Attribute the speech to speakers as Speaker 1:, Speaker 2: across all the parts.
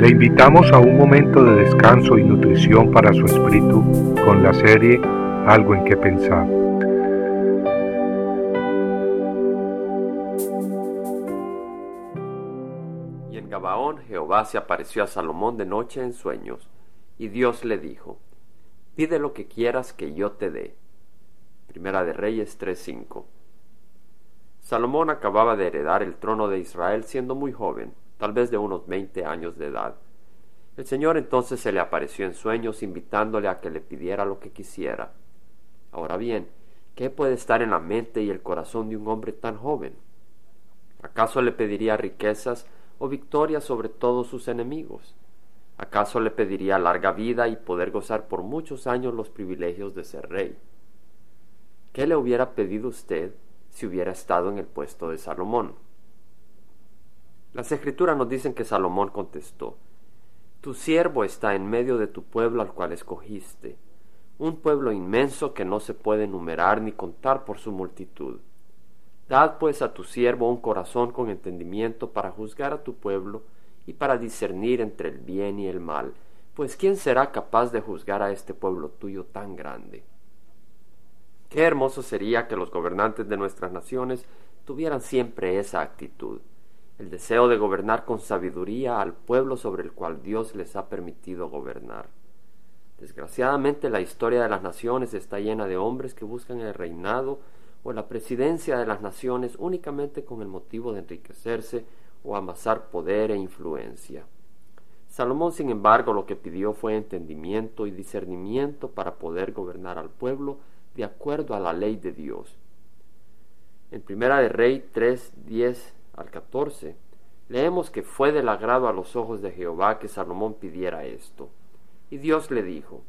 Speaker 1: Le invitamos a un momento de descanso y nutrición para su espíritu con la serie Algo en que pensar.
Speaker 2: Y en Gabaón Jehová se apareció a Salomón de noche en sueños, y Dios le dijo, Pide lo que quieras que yo te dé. Primera de Reyes 3:5 Salomón acababa de heredar el trono de Israel siendo muy joven, tal vez de unos veinte años de edad. El Señor entonces se le apareció en sueños invitándole a que le pidiera lo que quisiera. Ahora bien, ¿qué puede estar en la mente y el corazón de un hombre tan joven? ¿Acaso le pediría riquezas o victoria sobre todos sus enemigos? ¿Acaso le pediría larga vida y poder gozar por muchos años los privilegios de ser rey? ¿Qué le hubiera pedido usted si hubiera estado en el puesto de Salomón. Las escrituras nos dicen que Salomón contestó, Tu siervo está en medio de tu pueblo al cual escogiste, un pueblo inmenso que no se puede numerar ni contar por su multitud. Dad pues a tu siervo un corazón con entendimiento para juzgar a tu pueblo y para discernir entre el bien y el mal, pues ¿quién será capaz de juzgar a este pueblo tuyo tan grande? Qué hermoso sería que los gobernantes de nuestras naciones tuvieran siempre esa actitud, el deseo de gobernar con sabiduría al pueblo sobre el cual Dios les ha permitido gobernar. Desgraciadamente la historia de las naciones está llena de hombres que buscan el reinado o la presidencia de las naciones únicamente con el motivo de enriquecerse o amasar poder e influencia. Salomón, sin embargo, lo que pidió fue entendimiento y discernimiento para poder gobernar al pueblo de acuerdo a la ley de Dios. En Primera de Rey 3, 10 al 14, leemos que fue del agrado a los ojos de Jehová que Salomón pidiera esto. Y Dios le dijo,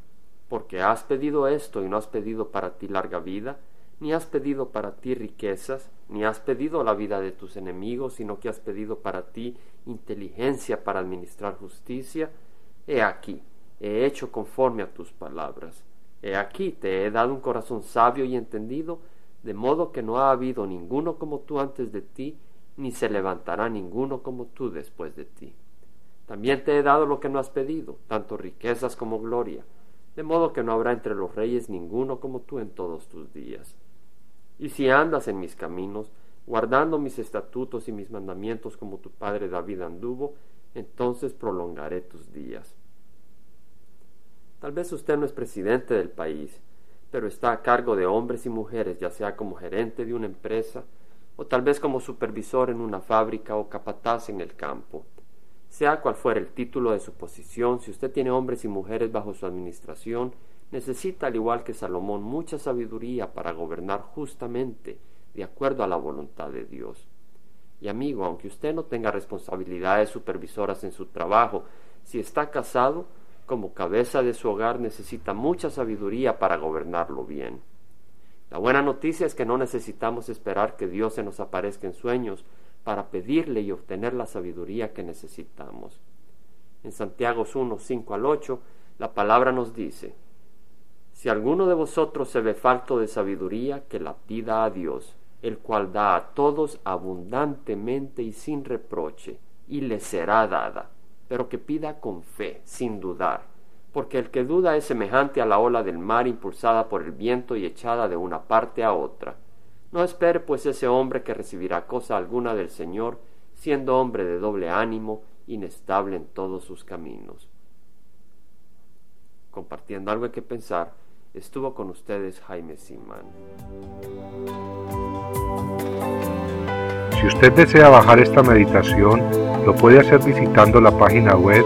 Speaker 2: porque has pedido esto y no has pedido para ti larga vida, ni has pedido para ti riquezas, ni has pedido la vida de tus enemigos, sino que has pedido para ti inteligencia para administrar justicia, he aquí, he hecho conforme a tus palabras. He aquí te he dado un corazón sabio y entendido, de modo que no ha habido ninguno como tú antes de ti, ni se levantará ninguno como tú después de ti. También te he dado lo que no has pedido, tanto riquezas como gloria, de modo que no habrá entre los reyes ninguno como tú en todos tus días. Y si andas en mis caminos, guardando mis estatutos y mis mandamientos como tu padre David anduvo, entonces prolongaré tus días. Tal vez usted no es presidente del país, pero está a cargo de hombres y mujeres, ya sea como gerente de una empresa, o tal vez como supervisor en una fábrica o capataz en el campo. Sea cual fuera el título de su posición, si usted tiene hombres y mujeres bajo su administración, necesita, al igual que Salomón, mucha sabiduría para gobernar justamente, de acuerdo a la voluntad de Dios. Y amigo, aunque usted no tenga responsabilidades supervisoras en su trabajo, si está casado, como cabeza de su hogar necesita mucha sabiduría para gobernarlo bien. La buena noticia es que no necesitamos esperar que Dios se nos aparezca en sueños para pedirle y obtener la sabiduría que necesitamos. En Santiago 1, 5 al 8, la palabra nos dice, Si alguno de vosotros se ve falto de sabiduría, que la pida a Dios, el cual da a todos abundantemente y sin reproche, y le será dada pero que pida con fe, sin dudar, porque el que duda es semejante a la ola del mar impulsada por el viento y echada de una parte a otra. No espere pues ese hombre que recibirá cosa alguna del Señor, siendo hombre de doble ánimo, inestable en todos sus caminos. Compartiendo algo que pensar, estuvo con ustedes Jaime Simán.
Speaker 1: Si usted desea bajar esta meditación, lo puede hacer visitando la página web